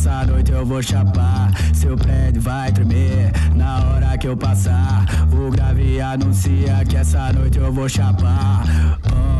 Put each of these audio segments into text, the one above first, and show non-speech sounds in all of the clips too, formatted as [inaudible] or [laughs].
Essa noite eu vou chapar. Seu prédio vai tremer na hora que eu passar. O grave anuncia que essa noite eu vou chapar. Ah,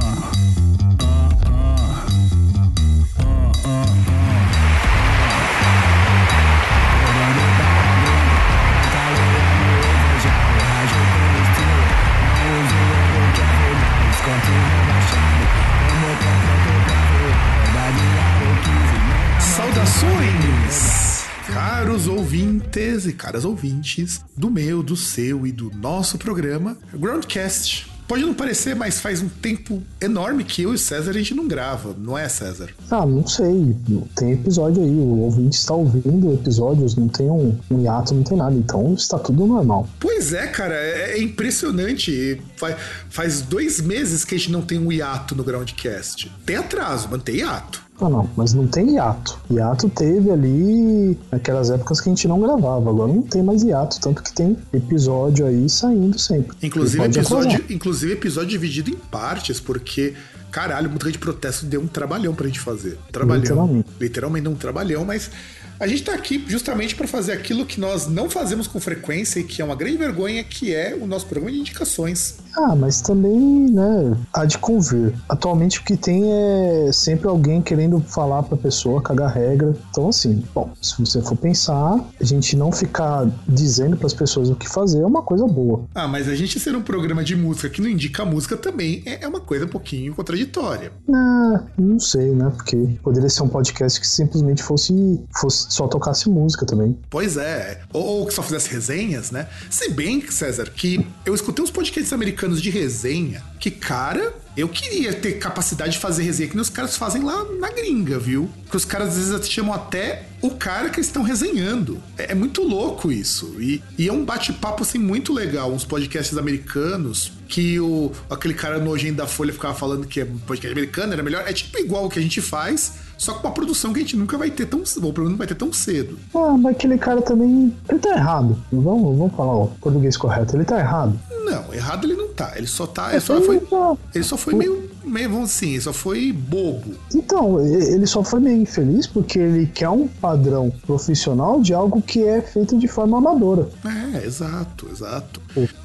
Saudações, caros ouvintes e caras ouvintes do meu, do seu e do nosso programa Groundcast. Pode não parecer, mas faz um tempo enorme que eu e o César a gente não grava, não é, César? Ah, não sei. Tem episódio aí. O ouvinte está ouvindo episódios, não tem um, um hiato, não tem nada. Então está tudo normal. Pois é, cara, é é impressionante. Faz, faz dois meses que a gente não tem um hiato no Groundcast. Tem atraso, mas tem hiato. Ah, não, mas não tem hiato. Hiato teve ali naquelas épocas que a gente não gravava. Agora não tem mais hiato, tanto que tem episódio aí saindo sempre. Inclusive episódio, inclusive episódio dividido em partes, porque, caralho, música de protesto deu um trabalhão pra gente fazer. Trabalhão. Literalmente. Literalmente um trabalhão, mas a gente tá aqui justamente pra fazer aquilo que nós não fazemos com frequência e que é uma grande vergonha, que é o nosso programa de indicações. Ah, mas também, né, há de convir. Atualmente o que tem é sempre alguém querendo falar pra pessoa, cagar regra. Então, assim, bom, se você for pensar, a gente não ficar dizendo pras pessoas o que fazer é uma coisa boa. Ah, mas a gente ser um programa de música que não indica música também é é uma coisa um pouquinho contraditória. Ah, não sei, né? Porque poderia ser um podcast que simplesmente fosse, fosse só tocasse música também. Pois é. Ou, ou que só fizesse resenhas, né? Se bem, César, que eu escutei uns podcasts americanos de resenha que, cara, eu queria ter capacidade de fazer resenha que nem os caras fazem lá na gringa, viu? Porque os caras às vezes chamam até o cara que eles estão resenhando. É, é muito louco isso. E, e é um bate-papo assim muito legal. Uns podcasts americanos que o, aquele cara nojento da Folha ficava falando que é um podcast americano, era melhor. É tipo igual o que a gente faz, só com uma produção que a gente nunca vai ter tão. Ou pelo menos vai ter tão cedo. Ah, mas aquele cara também. Ele tá errado. Vamos, vamos falar o português correto. Ele tá errado. Não, errado ele não tá. Ele só tá. Ele só foi, tá- ele só foi meio. Vamos assim, só foi bobo. Então, ele só foi meio infeliz porque ele quer um padrão profissional de algo que é feito de forma amadora. É, exato, exato.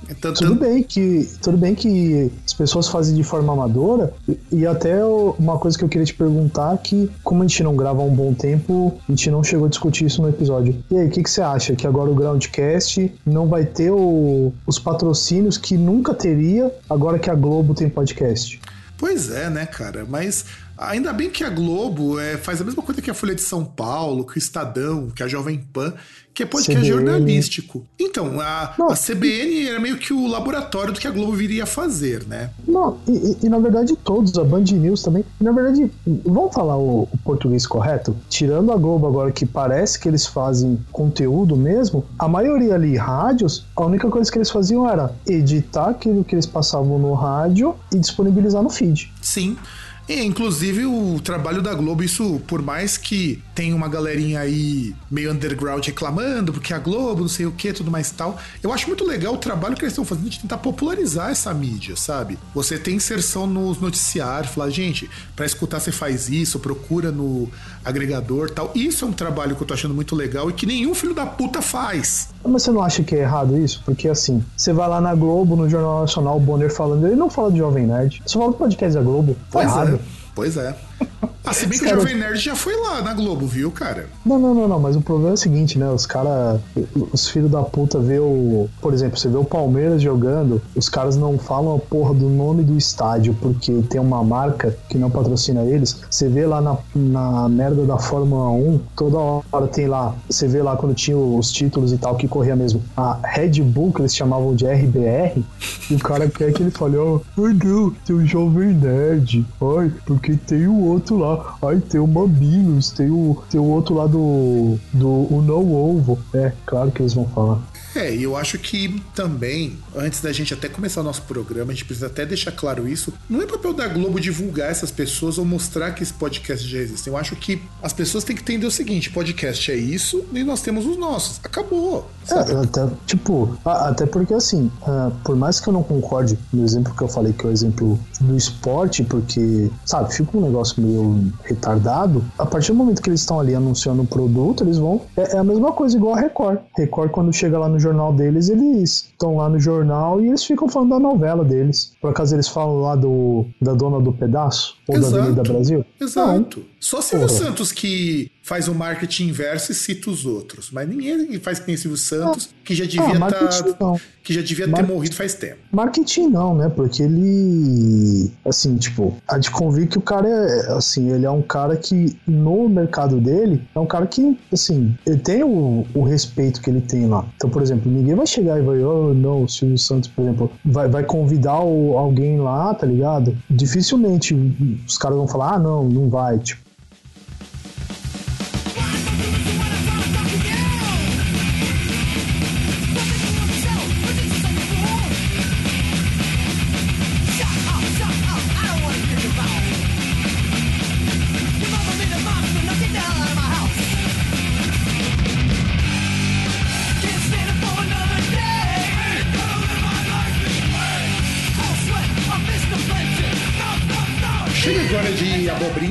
Então, Tudo bem que tudo bem que as pessoas fazem de forma amadora e, e até uma coisa que eu queria te perguntar que como a gente não grava há um bom tempo a gente não chegou a discutir isso no episódio e aí o que, que você acha que agora o Groundcast não vai ter o- os patrocínios que nunca teria agora que a Globo tem podcast Pois é, né, cara? Mas ainda bem que a Globo é, faz a mesma coisa que a Folha de São Paulo, que o Estadão, que a Jovem Pan, que é podcast CBN. jornalístico. Então, a, Não, a CBN era meio que o laboratório do que a Globo viria a fazer, né? Não, e, e- e na verdade todos, a Band News também. Na verdade, vamos falar o, o português correto? Tirando a Globo agora, que parece que eles fazem conteúdo mesmo, a maioria ali, rádios, a única coisa que eles faziam era editar aquilo que eles passavam no rádio e disponibilizar no feed. Sim. E, inclusive, o trabalho da Globo, isso, por mais que tenha uma galerinha aí meio underground reclamando, porque a Globo, não sei o que, tudo mais e tal, eu acho muito legal o trabalho que eles estão fazendo de tentar popularizar essa mídia, sabe? Você tem inserção nos noticiários, falar, gente, pra escutar você faz isso, procura no agregador tal. Isso é um trabalho que eu tô achando muito legal e que nenhum filho da puta faz. Mas você não acha que é errado isso? Porque assim, você vai lá na Globo, no Jornal Nacional, o Bonner falando, ele não fala de Jovem Nerd, só fala do podcast da Globo. Tá Pois errado. é. Pois é. Ah, se bem que o Cara- Jovem Nerd já foi lá na Globo, viu, cara? Não, não, não, não, mas o problema é o seguinte, né? Os caras, os filhos da puta vê o. Por exemplo, você vê o Palmeiras jogando, os caras não falam a porra do nome do estádio porque tem uma marca que não patrocina eles. Você vê lá na, na merda da Fórmula 1, toda hora tem lá. Você vê lá quando tinha os títulos e tal que corria mesmo. A Red Bull, que eles chamavam de RBR, e o cara quer que ele fale, ó, ai não, tem o Jovem Nerd, ai, porque tem o outro lá ai, tem o Mambinos, tem o, tem o outro lá do, do o No Ovo. É, claro que eles vão falar. É, e eu acho que também, antes da gente até começar o nosso programa, a gente precisa até deixar claro isso. Não é papel da Globo divulgar essas pessoas ou mostrar que esse podcast já existe. Eu acho que as pessoas têm que entender o seguinte: podcast é isso e nós temos os nossos. Acabou. É, até, tipo, até porque assim, uh, por mais que eu não concorde no exemplo que eu falei, que é o exemplo do esporte, porque, sabe, fica um negócio meio retardado, a partir do momento que eles estão ali anunciando um produto, eles vão. É, é a mesma coisa igual a Record. Record, quando chega lá no jornal deles, eles estão lá no jornal e eles ficam falando da novela deles. Por acaso eles falam lá do da dona do pedaço? Ou Exato. da Avenida Brasil? Exato. Não. Só Silvio Porra. Santos que faz o marketing inverso e cita os outros. Mas ninguém faz que nem Silvio Santos, que já devia, ah, tá, que já devia ter morrido faz tempo. Marketing não, né? Porque ele. Assim, tipo, a de convir que o cara é. Assim, ele é um cara que, no mercado dele, é um cara que, assim, ele tem o, o respeito que ele tem lá. Então, por exemplo, ninguém vai chegar e vai, oh, não, o Silvio Santos, por exemplo, vai, vai convidar o, alguém lá, tá ligado? Dificilmente os caras vão falar, ah, não, não vai. Tipo,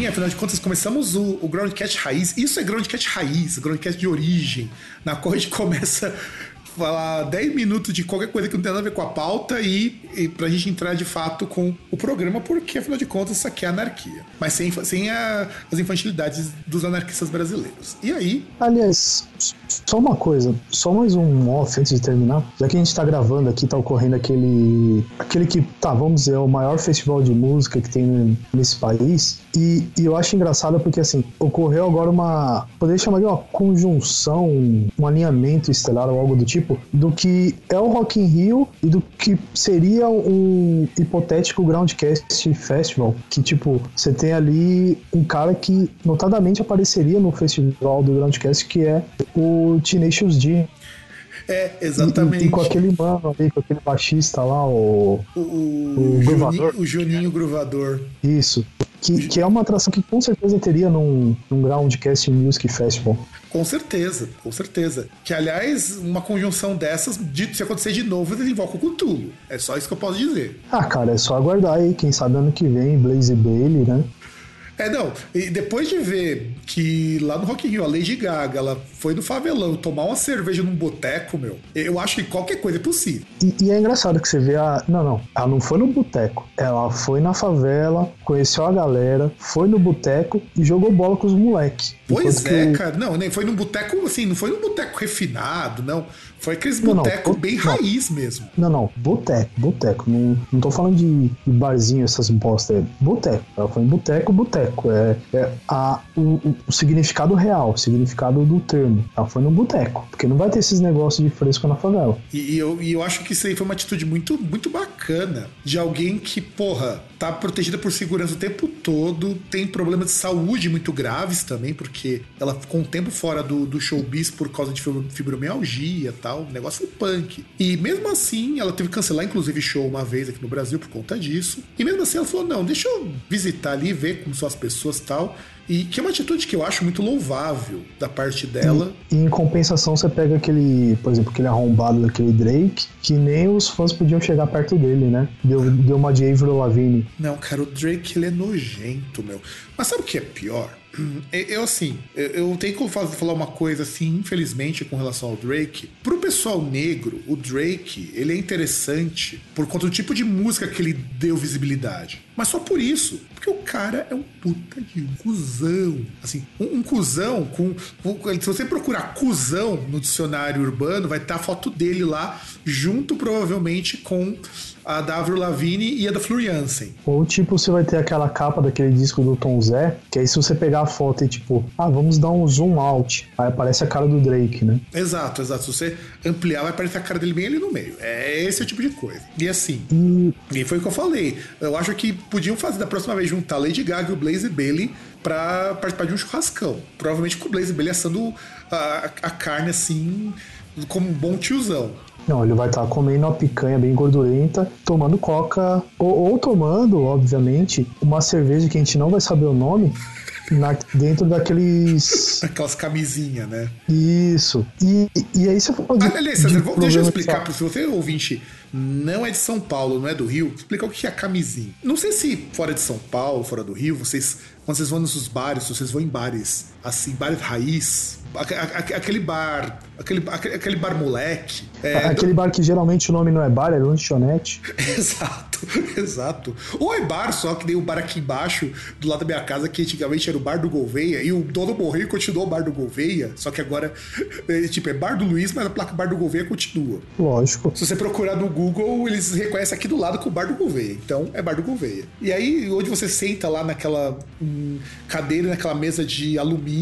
afinal de contas, começamos o, o Groundcast raiz. Isso é Groundcast raiz, Groundcast de origem, na qual a gente começa falar 10 minutos de qualquer coisa que não tem nada a ver com a pauta e, e pra gente entrar de fato com o programa, porque afinal de contas isso aqui é anarquia. Mas sem, sem a, as infantilidades dos anarquistas brasileiros. E aí. Aliás, só uma coisa, só mais um off antes de terminar. Já que a gente tá gravando aqui, tá ocorrendo aquele. aquele que, tá, vamos dizer, é o maior festival de música que tem nesse país. E, e eu acho engraçado porque, assim, ocorreu agora uma. Poderia chamar de uma conjunção, um alinhamento estelar ou algo do tipo, do que é o Rock in Rio e do que seria um hipotético Groundcast Festival. Que, tipo, você tem ali um cara que notadamente apareceria no festival do Groundcast, que é o Tenacious D. É, exatamente. E, e, com aquele mano ali, com aquele baixista lá, o. O, o, o Juninho, o Juninho Gruvador. Isso. Que, que é uma atração que com certeza teria num, num Groundcast Music Festival. Com certeza, com certeza. Que, aliás, uma conjunção dessas, de, se acontecer de novo, ele invoca o Cthulhu. É só isso que eu posso dizer. Ah, cara, é só aguardar aí. Quem sabe ano que vem, Blaze Bailey, né? É, não. E depois de ver que lá no Rock in Rio a Lady Gaga ela foi no favelão tomar uma cerveja num boteco, meu, eu acho que qualquer coisa é possível. E, e é engraçado que você vê a. Não, não. Ela não foi no boteco. Ela foi na favela, conheceu a galera, foi no boteco e jogou bola com os moleques. Pois é, que... cara. Não, nem foi num boteco assim, não foi num boteco refinado, não. Foi aqueles boteco bem não, raiz mesmo. Não, não, boteco, boteco. Não, não tô falando de, de barzinho, essas bosta. É boteco. Ela foi em boteco, boteco. É, é a, o, o, significado real, o significado do termo. Ela foi no boteco. Porque não vai ter esses negócios de fresco na favela. E, e, eu, e eu acho que isso aí foi uma atitude muito, muito bacana de alguém que, porra, tá protegida por segurança o tempo todo, tem problemas de saúde muito graves também, porque ela ficou um tempo fora do, do showbiz por causa de fibromialgia e tal, um negócio punk. E mesmo assim, ela teve que cancelar, inclusive, show uma vez aqui no Brasil por conta disso. E mesmo assim, ela falou: não, deixa eu visitar ali, ver como são as pessoas e tal. E que é uma atitude que eu acho muito louvável da parte dela. E, em compensação, você pega aquele, por exemplo, aquele arrombado daquele Drake, que nem os fãs podiam chegar perto dele, né? Deu, deu uma de Avril Lavigne. Não, cara, o Drake ele é nojento, meu. Mas sabe o que é pior? Eu, assim, eu tenho que falar uma coisa assim, infelizmente, com relação ao Drake. Pro pessoal negro, o Drake, ele é interessante por conta do tipo de música que ele deu visibilidade. Mas só por isso. Porque o cara é um puta de um cuzão. Assim, um, um cuzão com, com, Se você procurar cuzão no dicionário urbano, vai estar a foto dele lá, junto provavelmente com a da Avril Lavigne e a da Flor Jansen. Ou tipo, você vai ter aquela capa daquele disco do Tom Zé, que aí se você pegar a foto e tipo, ah, vamos dar um zoom out, aí aparece a cara do Drake, né? Exato, exato. Se você ampliar, vai aparecer a cara dele bem ali no meio. É esse o tipo de coisa. E assim, E e foi o que eu falei. Eu acho que podiam fazer da próxima vez juntar Lady Gaga e o Blaze Bailey pra participar de um churrascão. Provavelmente com o Blaze Bailey assando a, a carne assim, como um bom tiozão. Não, ele vai estar comendo uma picanha bem gordurenta, tomando coca, ou, ou tomando, obviamente, uma cerveja que a gente não vai saber o nome, na- dentro daqueles. [laughs] Aquelas camisinhas, né? Isso. E, e aí você falou de. Ah, Aliás, César, de deixa eu explicar, se você ouvinte não é de São Paulo, não é do Rio, explicar o que é camisinha. Não sei se fora de São Paulo, fora do Rio, vocês, quando vocês vão nos bares, vocês vão em bares, assim, bares raiz, aque- aque- aquele bar, aquele, aquele, bar moleque, é, Aquele bar que geralmente o nome não é bar, é lanchonete. [laughs] Exato, [laughs] exato. Ou é bar só, que nem o bar aqui embaixo, do lado da minha casa, que antigamente era o bar do Gouveia, e o dono morreu e continuou o bar do Gouveia, só que agora, é, tipo, é bar do Luiz, mas a placa bar do Gouveia continua. Lógico. Se você procurar no Google, eles reconhecem aqui do lado com o bar do Gouveia. Então, é bar do Gouveia. E aí, onde você senta lá naquela hum, cadeira, naquela mesa de alumínio,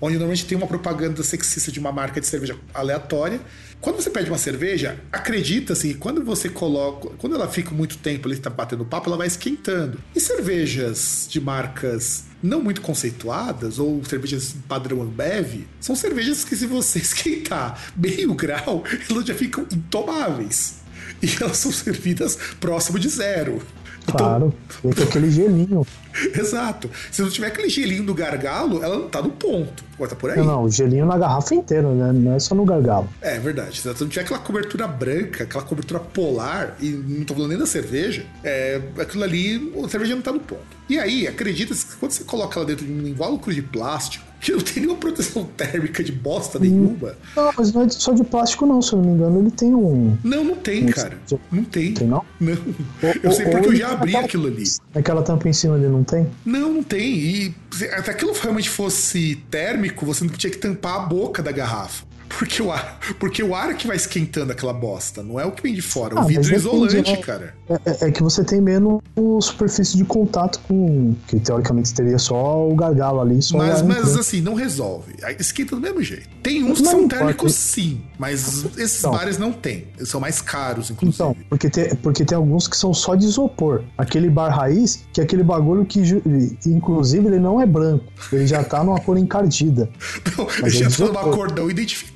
onde normalmente tem uma propaganda sexista de uma marca de cerveja aleatória. Quando você pede uma cerveja, acredita-se que quando você coloca. Quando ela fica muito tempo ali, está batendo papo, ela vai esquentando. E cervejas de marcas não muito conceituadas, ou cervejas padrão Ambev, são cervejas que, se você [laughs] esquentar meio grau, elas já ficam intomáveis. E elas são servidas próximo de zero. Então, Claro. Vem com aquele gelinho. [laughs] Exato. Se não tiver aquele gelinho do gargalo, ela não tá no ponto. Tá por aí. Não, não, o gelinho na garrafa inteira, né? Não é só no gargalo. É verdade. Se não tiver aquela cobertura branca, aquela cobertura polar, e não tô falando nem da cerveja, é, aquilo ali, a cerveja não tá no ponto. E aí, acredita-se que quando você coloca ela dentro de um invólucro de plástico, [laughs] que não tem nenhuma proteção térmica de bosta nenhuma. Não, mas não é só de plástico, não. Se eu não me engano, ele tem um. Não, não tem, Não cara. Não tem. Tem, não? Não. Ou- Eu sei porque eu já abri aquela- aquilo ali. Aquela tampa em cima dele não tem? Não, não tem. E se até aquilo realmente fosse térmico, você não tinha que tampar a boca da garrafa. Porque o ar, porque o ar é que vai esquentando aquela bosta, não é o que vem de fora. Ah, o vidro depende, isolante, né? cara. É, é- é que você tem menos superfície de contato com. Que teoricamente teria só o gargalo ali, só Mas, mas assim, não resolve. Esquenta do mesmo jeito. Tem uns que Não são térmicos, sim, mas esses Então. bares não tem. Eles são mais caros, inclusive. Então, porque tem, porque tem alguns que são só de isopor. Aquele bar raiz, que é aquele bagulho que, inclusive, ele não é branco. Ele já tá numa cor encardida. [laughs] Não, já é tá numa cor não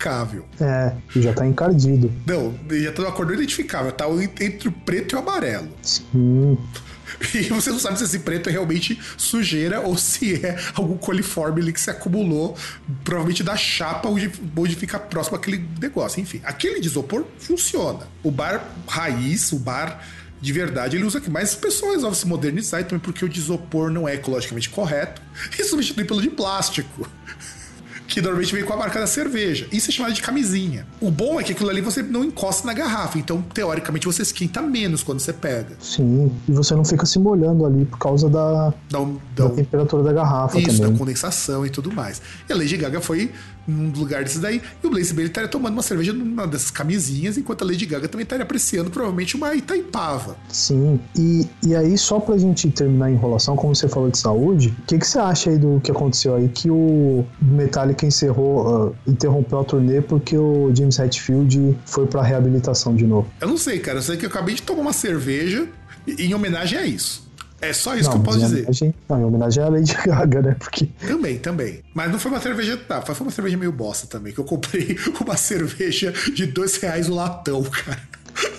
identificável. É, já tá encardido. Não, já tá numa cor não identificável. Tá entre o preto e o amarelo. Sim. [laughs] E você não sabe se esse preto é realmente sujeira ou se é algum coliforme ali que se acumulou, provavelmente da chapa onde, onde fica próximo aquele negócio. Enfim, aquele de isopor funciona. O bar raiz, o bar de verdade, ele usa aqui. Mas o pessoal resolve se modernizar também porque o de isopor não é ecologicamente correto e substitui pelo de plástico. Que normalmente vem com a marca da cerveja. Isso é chamado de camisinha. O bom é que aquilo ali você não encosta na garrafa. Então, teoricamente, você esquenta menos quando você pega. Sim. E você não fica se molhando ali por causa da, da dá um- temperatura da garrafa Isso, da também. condensação e tudo mais. E a Lady Gaga foi num lugar desses daí, e o Blaze Bailey estaria tomando uma cerveja numa dessas camisinhas, enquanto a Lady Gaga também estaria apreciando provavelmente uma Itaipava. Sim. E, e aí, só pra gente terminar a enrolação, como você falou de saúde, o que, que você acha aí do que aconteceu aí? Que o Metallica encerrou, ah, interrompeu a turnê porque o James Hetfield foi pra reabilitação de novo. Eu não sei, cara, eu sei que eu acabei de tomar uma cerveja em homenagem a isso. É só isso não, que eu posso dizer. homenagem- não, em homenagem à Lady Gaga, né? Porque Também, também. Mas não foi uma cerveja. Tá, foi uma cerveja meio bosta também. Que eu comprei [laughs] uma cerveja de dois reais o latão, cara.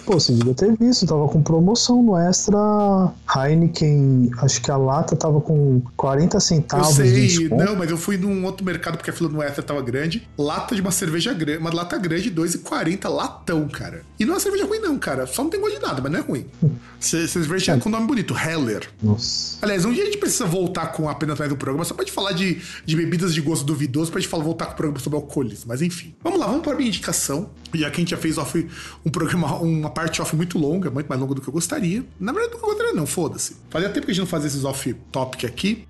Pô, você devia ter visto, tava com promoção no Extra Heineken, acho que a lata tava com 40 Eu centavos de sei, desconto. não, mas eu fui num outro mercado porque a fila no Extra tava grande. Lata de uma cerveja grande, uma lata grande, 2,40 latão, cara. E não é uma cerveja ruim, não, cara. Só não tem gosto de nada, mas não é ruim. Ce- Cerveja é com nome bonito, Heller. Nossa. Aliás, um dia a gente precisa voltar com apenas mais do programa, só pra gente falar de, de bebidas de gosto duvidoso, pra gente falar, voltar com o programa sobre alcoolismo. Mas enfim. Vamos lá, vamos para a minha indicação. Já que a gente já fez off, um programa, uma parte off muito longa, muito mais longa do que eu gostaria. Na verdade, do que eu gostaria, não, foda-se. Fazia tempo que a gente não fazia esses off-topic aqui.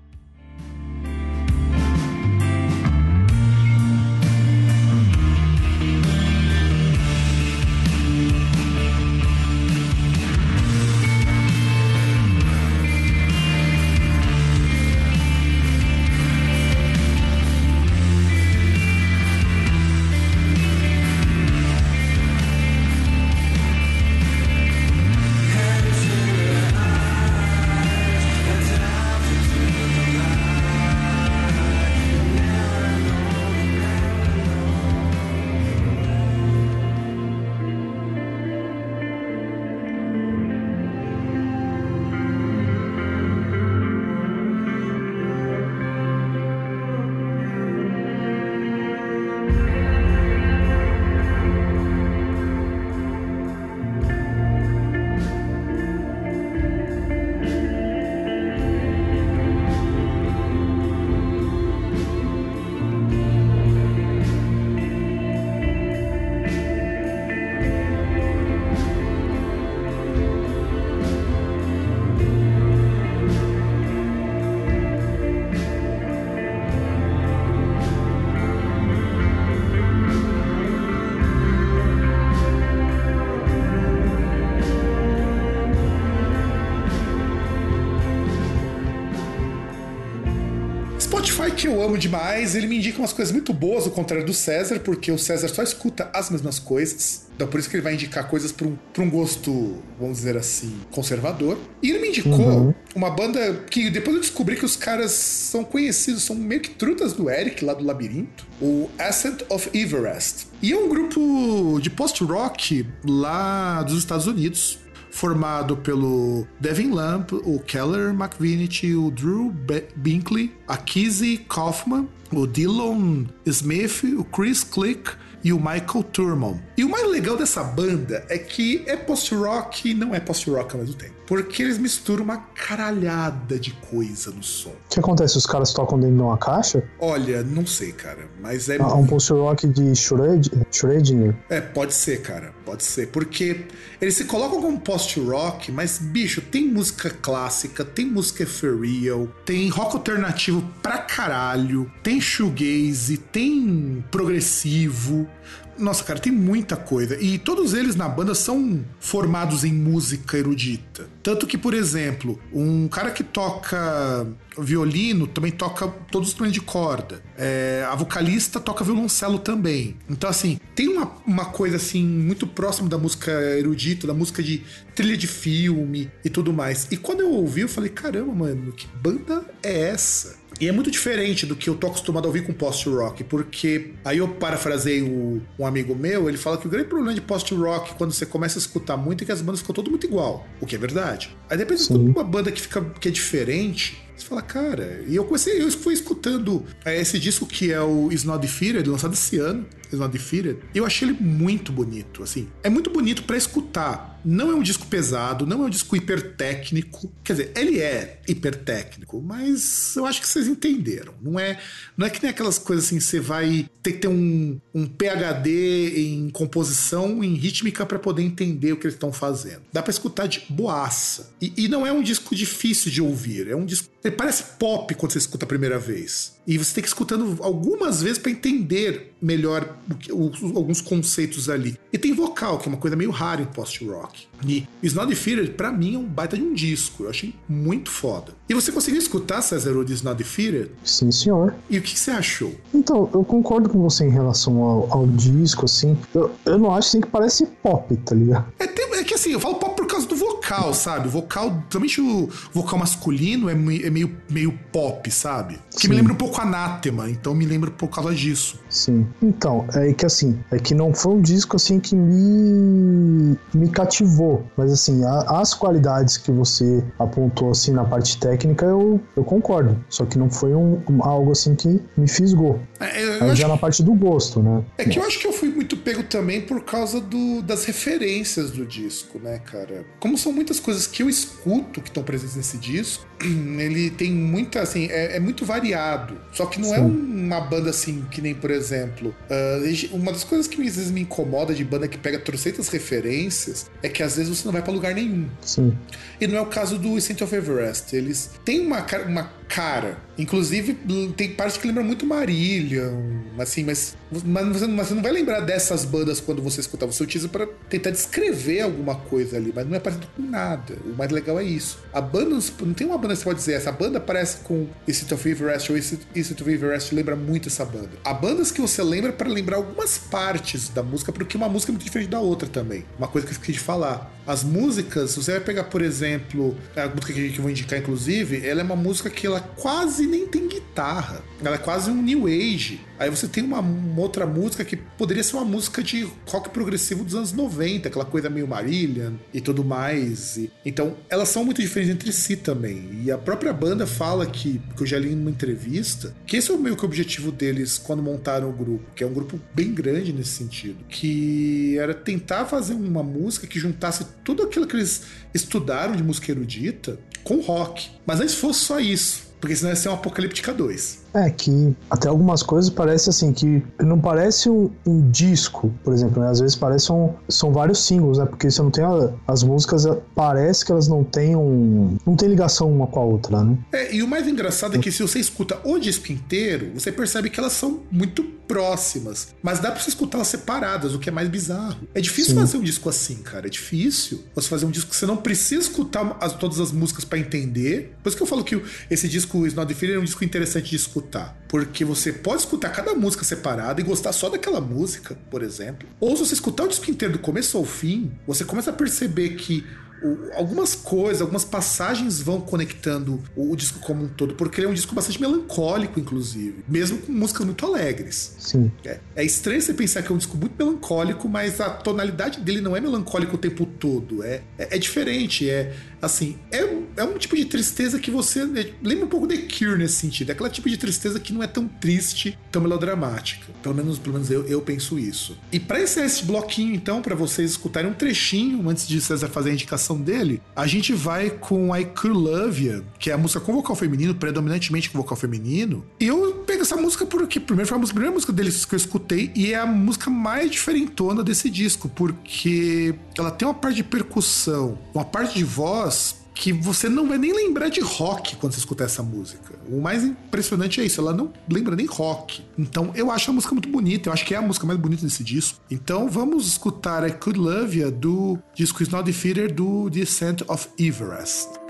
Eu amo demais, ele me indica umas coisas muito boas, ao contrário do César, porque o César só escuta as mesmas coisas. Então por isso que ele vai indicar coisas para um, pra um gosto, vamos dizer assim, conservador. E ele me indicou uhum. uma banda que depois eu descobri que os caras são conhecidos, são meio que trutas do Eric lá do Labirinto, o Ascent of Everest. E é um grupo de post-rock lá dos Estados Unidos formado pelo Devin Lamp, o Keller McVinity, o Drew Binkley, a Kizzy Kaufman, o Dylan Smith, o Chris Click e o Michael Turman. E o mais legal dessa banda é que é post-rock e não é post-rock ao mesmo tempo. Porque eles misturam uma caralhada de coisa no som. O que acontece? Os caras tocam dentro de uma caixa? Olha, não sei, cara. Mas é. Ah, um post-rock de Schrödinger? É, pode ser, cara. Pode ser. Porque eles se colocam como post-rock, mas, bicho, tem música clássica, tem música ethereal, tem rock alternativo pra caralho, tem shoegaze, tem progressivo. Nossa, cara, tem muita coisa. E todos eles na banda são formados em música erudita. Tanto que, por exemplo, um cara que toca violino também toca todos os instrumentos de corda. É, a vocalista toca violoncelo também. Então, assim, tem uma, uma coisa assim muito próxima da música erudita, da música de trilha de filme e tudo mais. E quando eu ouvi, eu falei: caramba, mano, que banda é essa? E é muito diferente do que eu tô acostumado a ouvir com post-rock, porque aí eu parafrasei o, um amigo meu, ele fala que o grande problema de post-rock, quando você começa a escutar muito, é que as bandas ficam todas muito igual, o que é verdade. Aí depois você escuta uma banda que, fica, que é diferente, você fala, cara, e eu comecei, eu fui escutando é, esse disco que é o Is Not Defeated, lançado esse ano, Is Not Defeated, eu achei ele muito bonito, assim. É muito bonito para escutar. Não é um disco pesado, não é um disco hiper técnico. Quer dizer, ele é hiper técnico, mas eu acho que vocês entenderam. Não é, não é que nem aquelas coisas assim, você vai ter que ter um, um PhD em composição, em rítmica para poder entender o que eles estão fazendo. Dá para escutar de boaça. E, e não é um disco difícil de ouvir, é um disco ele parece pop quando você escuta a primeira vez. E você tem que ir escutando algumas vezes para entender melhor alguns conceitos ali. E tem vocal, que é uma coisa meio rara em post-rock. E Snow Defeated, pra mim, é um baita de um disco. Eu achei muito foda. E você conseguiu escutar César de Snow Defeated? Sim, senhor. E o que você achou? Então, eu concordo com você em relação ao, ao disco, assim. Eu, eu não acho assim que parece pop, tá ligado? É, tem, é que assim, eu falo pop vocal, sabe? O vocal, principalmente o vocal masculino, é, é meio, meio pop, sabe? Que Sim. me lembra um pouco Anátema, então me lembra por causa disso. Sim. Então, é que assim, é que não foi um disco assim que me, me cativou, mas assim, a, as qualidades que você apontou assim na parte técnica, eu, eu concordo. Só que não foi um, um algo assim que me fisgou. É, Aí já na parte do gosto, né? É que eu acho que eu fui muito pego também por causa do, das referências do disco, né, cara? Como são muitas coisas que eu escuto que estão presentes nesse disco, [clears throat] ele tem muita, assim, é, é muito variado. Só que não é Sim. é uma banda assim, que nem, por exemplo, uh, uma das coisas que às vezes me incomoda de banda que pega trocentas referências é que às vezes você não vai para lugar nenhum. Sim. E não é o caso do Ascent of Everest. Eles têm uma, uma cara. Inclusive, tem parte que lembra muito Marília, assim, mas, mas, você, não vai lembrar dessas bandas quando você escutar. Você utiliza para tentar descrever alguma coisa ali, mas não é parecido com nada. O mais legal é isso. A banda, não tem uma banda que você pode dizer, essa banda parece com Ascent of Everest ou Ascent of Everest lembra muito essa banda. Há bandas que você lembra para lembrar algumas partes da música, porque uma música é muito diferente da outra também. Uma coisa que eu esqueci de falar. As músicas, você vai pegar, por exemplo, a música que eu vou indicar, inclusive, ela é uma música que ela quase nem tem guitarra. Ela é quase um new age. Aí você tem uma, uma, outra música que poderia ser uma música de rock progressivo dos anos 90, aquela coisa meio Marillion e tudo mais. E, então, elas são muito diferentes entre si também. E a própria banda fala que, que eu já li em uma entrevista, que esse é o meio que o objetivo deles quando montaram o grupo, que é um grupo bem grande nesse sentido, que era tentar fazer uma música que juntasse tudo aquilo que eles estudaram de música erudita com rock. Mas antes fosse só isso. Porque senão ia ser um Apocalíptica 2. É, que até algumas coisas parece assim, que não parece um, um disco, por exemplo, né? Às vezes parece um, são vários singles, né? Porque você não tem a, as músicas, parece que elas não têm um, não tem ligação uma com a outra, né? É, e o mais engraçado é que se você escuta o disco inteiro, você percebe que elas são muito próximas, mas dá pra você escutar elas separadas, o que é mais bizarro. É difícil Sim. fazer um disco assim, cara, é difícil você fazer um disco que você não precisa escutar as, todas as músicas para entender. Por isso que eu falo que esse disco Snot Feeling é um disco interessante de escutar. Porque você pode escutar cada música separada e gostar só daquela música, por exemplo. Ou se você escutar o disco inteiro do começo ao fim, você começa a perceber que o, algumas coisas, algumas passagens vão conectando o, o, disco como um todo, porque ele é um disco bastante melancólico, inclusive, mesmo com músicas muito alegres. Sim. É, é estranho você pensar que é um disco muito melancólico, mas a tonalidade dele não é melancólico o tempo todo. É, é, é diferente, é assim, é, é um tipo de tristeza que você é, lembra um pouco de Cure nesse sentido. É aquela tipo de tristeza que não é tão triste, tão melodramática. Pelo menos, pelo menos eu, eu penso isso. E para esse, esse bloquinho, então, para vocês escutarem um trechinho antes de César fazer a indicação dele, a gente vai com I Could Love You, que é a música com vocal feminino, predominantemente com vocal feminino. E eu pego essa música porque, primeiro, foi a, música, a primeira música deles que eu escutei e é a música mais diferentona desse disco, porque ela tem uma parte de percussão, uma parte de voz que você não vai nem lembrar de rock quando você escutar essa música. O mais impressionante é isso, ela não lembra nem rock. Então eu acho a música muito bonita, eu acho que é a música mais bonita desse disco. Então vamos escutar I Could Love You do disco Is Not Defeater do Descent of Everest.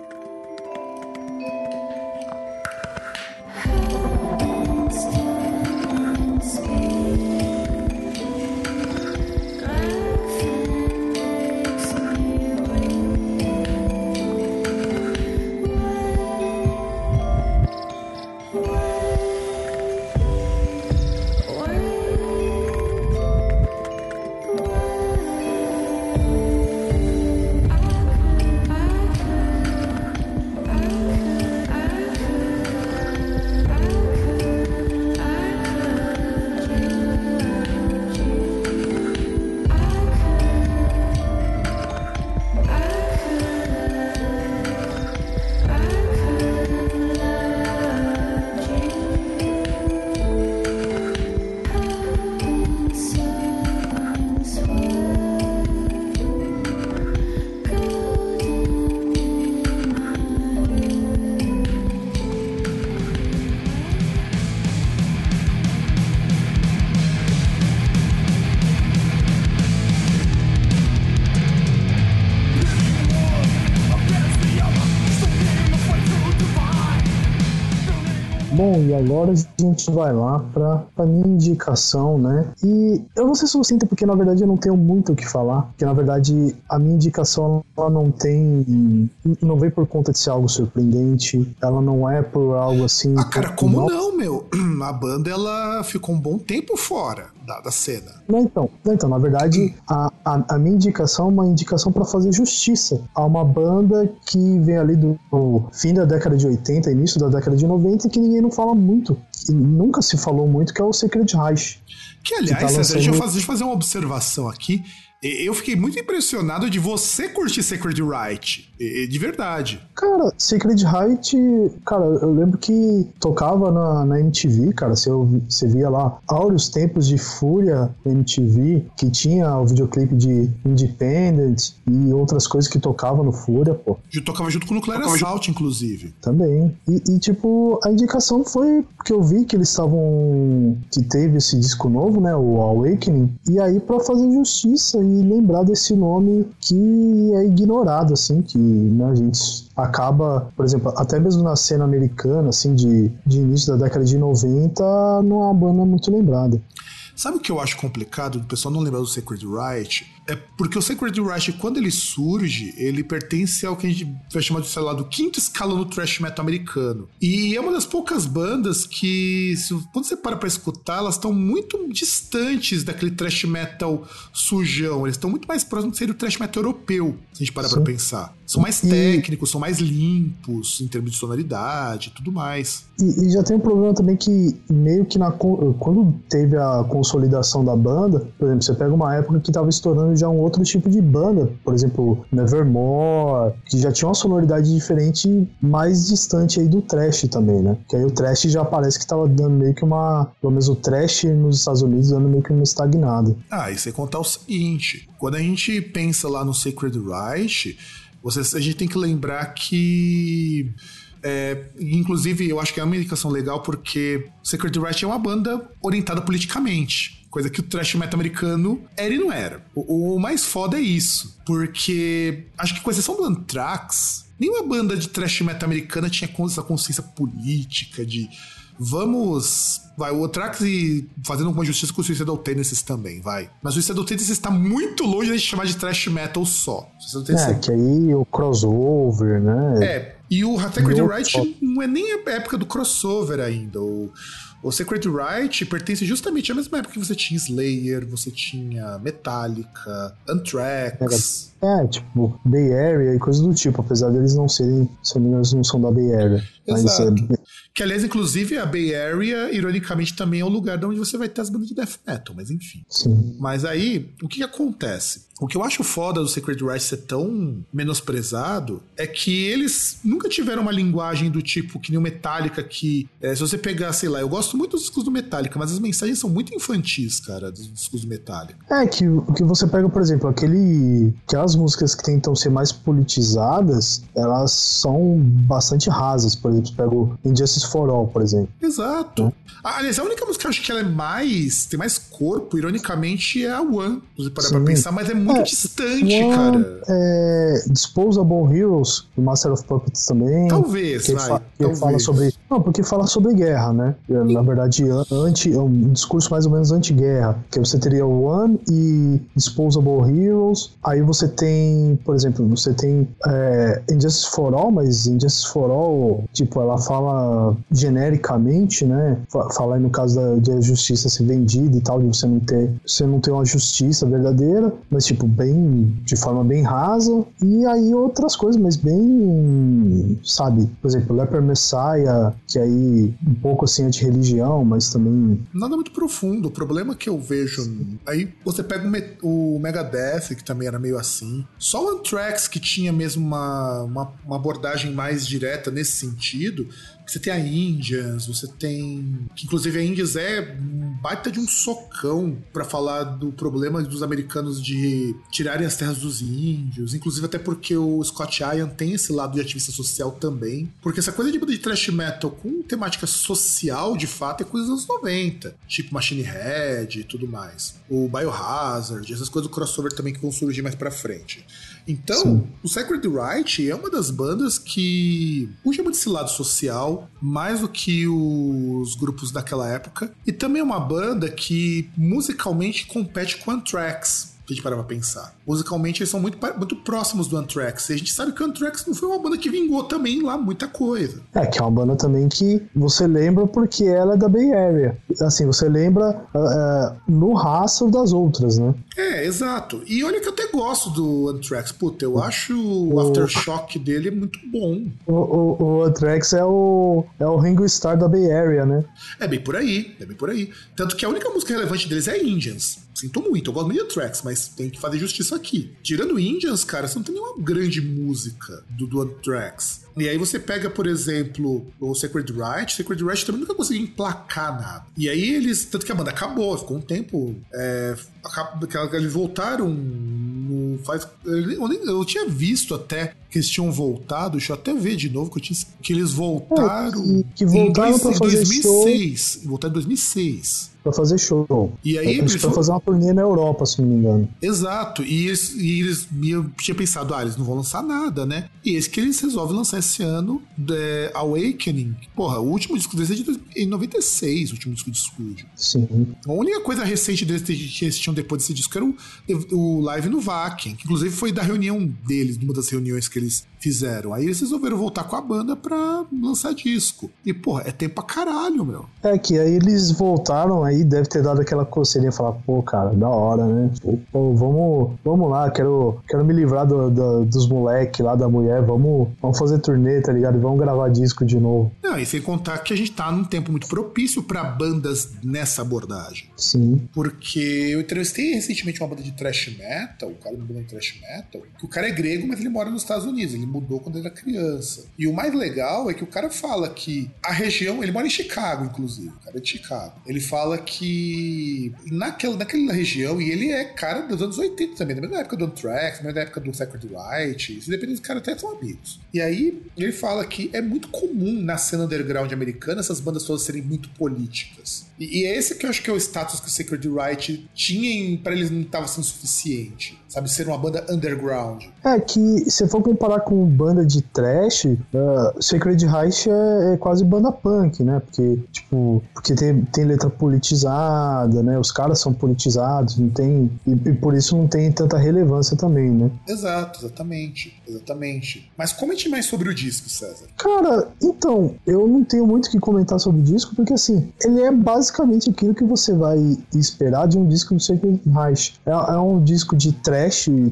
Bom, e agora a gente vai lá para a minha indicação, né? E eu vou ser sucinta porque na verdade eu não tenho muito o que falar, porque na verdade a minha indicação ela não tem, não vem por conta de ser algo surpreendente, ela não é por algo assim. Ah, cara, como não, não meu? [clears throat] A banda ela ficou um bom tempo fora da, da cena. Não, então, então, na verdade, [clears throat] a, a, a minha indicação é uma indicação para fazer justiça a uma banda que vem ali do, do fim da década de 80, início da década de 90 e que ninguém não fala muito. E nunca se falou muito, que é o Secret Reich. Que, aliás, que tá lançando... deixa, eu fazer, deixa eu fazer uma observação aqui. Eu fiquei muito impressionado de você curtir Sacred Right. De verdade. Cara, Sacred Right, cara, eu lembro que tocava na, na MTV, cara. Você, você via lá áureos tempos de Fúria na MTV, que tinha o videoclipe de Independent e outras coisas que tocava no Fúria, pô. Eu tocava junto com o Nuclear Assault, inclusive. Também. E, e, tipo, a indicação foi que eu vi que eles estavam. que teve esse disco novo, né? O Awakening. E aí, pra fazer justiça e lembrar desse nome que é ignorado, assim, que né, a gente acaba, por exemplo, até mesmo na cena americana, assim, de, de início da década de 90, não é uma banda muito lembrada. Sabe o que eu acho complicado do pessoal não lembrar do Sacred Right? É porque o Sacred Rush, quando ele surge, ele pertence ao que a gente vai chamar de, sei lá, do quinto escalão do thrash metal americano. E é uma das poucas bandas que, se, quando você para pra escutar, elas estão muito distantes daquele thrash metal sujão. Eles estão muito mais próximos de ser o thrash metal europeu, se a gente parar Sim. pra pensar. São mais técnicos, são mais limpos em termos de sonoridade e tudo mais. E, e, já tem um problema também que, meio que na, quando teve a consolidação da banda, por exemplo, você pega uma época que tava estourando já um outro tipo de banda, por exemplo, Nevermore, que já tinha uma sonoridade diferente, mais distante aí do trash também, né? Que aí o trash já parece que tava dando meio que uma, pelo menos o trash nos Estados Unidos dando meio que uma estagnada. Ah, e sem contar o seguinte, quando a gente pensa lá no Sacred Reich, você, a gente tem que lembrar que é, inclusive, eu acho que é uma indicação legal porque Secret Right é uma banda orientada politicamente. Coisa que o thrash metal americano era e não era. O, o mais foda é isso. Porque acho que com exceção do Anthrax, nenhuma banda de thrash metal americana tinha essa consciência política de vamos. Vai, o Trax fazendo alguma justiça com o Suicidal Tendencies também, vai. Mas o Suicidal Tendencies está muito longe de chamar de thrash metal só. É, que aí o crossover, né? É, e o Sacred Right não é nem a época do crossover ainda. O, o Secret Right pertence justamente à mesma época que você tinha Slayer, você tinha Metallica, Anthrax. É, tipo, Bay Area e coisas do tipo, apesar deles não serem, se não não são da Bay Area. Exato. Mas é, que, aliás, inclusive, a Bay Area, ironicamente, também é o lugar onde você vai ter as bandas de death metal, mas enfim. Sim. Mas aí, o que, que acontece? O que eu acho foda do Secret Right ser tão menosprezado é que eles nunca tiveram uma linguagem do tipo que nem o Metallica, que é, se você pegar, sei lá, eu gosto muito dos discos do Metallica, mas as mensagens são muito infantis, cara, dos discos do Metallica. É, que, que você pega, por exemplo, aquele. Aquelas músicas que tentam ser mais politizadas, elas são bastante rasas. Por exemplo, você pega o Injustice for All, por exemplo. Exato. Aliás, a única música que eu acho que ela é mais. tem mais corpo, ironicamente, é a One. Se parar pra pensar, mas é muito é, distante, One, cara. É, Disposable Heroes, o Master of Puppets também. Talvez, que vai. Fa talvez. fala sobre. Não, porque fala sobre guerra, né? Na verdade, anti, é um discurso mais ou menos anti-guerra. Que você teria One e Disposable Heroes. Aí você tem, por exemplo, você tem é, Injustice for All, mas Injustice for All, tipo, ela fala genericamente, né? Fala aí no caso da, justiça ser vendida e tal, de você não ter, você não ter uma justiça verdadeira, mas tipo, bem, de forma bem rasa. E aí outras coisas, mas bem, sabe? Por exemplo, Leper Messiah, que aí um pouco assim é de religião, mas também. Nada muito profundo. O problema que eu vejo. Aí você pega o, Megadeth, que também era meio assim. Só o Anthrax, que tinha mesmo uma, uma, uma abordagem mais direta nesse sentido, você tem a Indians, você tem. Que inclusive a Indians é um baita de um socão para falar do problema dos americanos de tirarem as terras dos índios. Inclusive, até porque o Scott Ian tem esse lado de ativista social também. Porque essa coisa de banda de thrash metal com temática social, de fato, é coisa dos anos 90. Tipo Machine Head e tudo mais. O Biohazard, essas coisas do crossover também que vão surgir mais pra frente. Então, Sim. o Sacred Right é uma das bandas que puxa muito esse lado social, mais do que os grupos daquela época. E também é uma banda que musicalmente compete com Anthrax a gente parar pra pensar. Musicalmente, eles são muito, muito próximos do Anthrax. E a gente sabe que o Anthrax não foi uma banda que vingou também lá muita coisa. É, que é uma banda também que você lembra porque ela é da Bay Area. Assim, você lembra uh, no rastro das outras, né? É, exato. E olha que eu até gosto do Anthrax. Puta, eu acho o, o Aftershock dele muito bom. O, o, o Anthrax é o, é o Ringo Starr da Bay Area, né? É bem por aí, é bem por aí. Tanto que a única música relevante deles é Indians. Sinto muito, eu gosto muito de Tracks, mas tem que fazer justiça aqui. Tirando Indians, cara, você não tem nenhuma grande música do, do Tracks. E aí você pega, por exemplo, o Sacred Right. Sacred Right também nunca conseguiu emplacar nada. E aí eles. Tanto que a banda acabou, ficou um tempo. É, eles voltaram no. Faz, eu, nem, eu tinha visto até que eles tinham voltado. Deixa eu até ver de novo que, eu tinha, que eles voltaram. É, que, que voltaram em, dois, pra fazer 2006. Show. Voltaram em 2006 para fazer show. E aí eles para fazer uma turnê na Europa, se não me engano. Exato. E eles, e eles eu tinha pensado, ah, eles não vão lançar nada, né? E esse que eles resolvem lançar esse ano, The Awakening. Porra, o último disco deles é de 96, o último disco de estúdio. Sim. A única coisa recente deles que eles tinham depois desse disco era o, o live no Vakin, que inclusive foi da reunião deles, numa das reuniões que eles fizeram. Aí eles resolveram voltar com a banda pra lançar disco. E, porra, é tempo pra caralho, meu. É que aí eles voltaram, aí deve ter dado aquela coceirinha falar, pô, cara, da hora, né? Pô, vamos, vamos lá, quero, quero me livrar do, do, dos moleques lá da mulher, vamos, vamos fazer turnê, tá ligado? Vamos gravar disco de novo. Não, e sem contar que a gente tá num tempo muito propício para bandas nessa abordagem. Sim. Porque eu entrevistei recentemente uma banda de thrash metal, o cara de banda de thrash metal, que o cara é grego, mas ele mora nos Estados Unidos. Ele mudou quando era criança. E o mais legal é que o cara fala que a região. Ele mora em Chicago, inclusive. O cara é de Chicago. Ele fala que naquela, naquela região, e ele é cara dos anos 80 também, da mesma época do Anthrax, mesma época do Sacred Right. Se depender caras, até são amigos. E aí ele fala que é muito comum na cena underground americana essas bandas todas serem muito políticas. E, e é esse que eu acho que é o status que o Sacred Right tinha para eles não estava sendo suficiente sabe? Ser uma banda underground. É que se for comparar com banda de trash, uh, Sacred Reich é, é, quase banda punk, né? Porque, tipo, porque tem, tem letra politizada, né? Os caras são politizados, não tem. E, e por isso não tem tanta relevância também, né? Exato, exatamente. Exatamente. Mas comente mais sobre o disco, César. Cara, então, eu não tenho muito o que comentar sobre o disco, porque assim, ele é basicamente aquilo que você vai esperar de um disco do Sacred Reich. É, é um disco de trash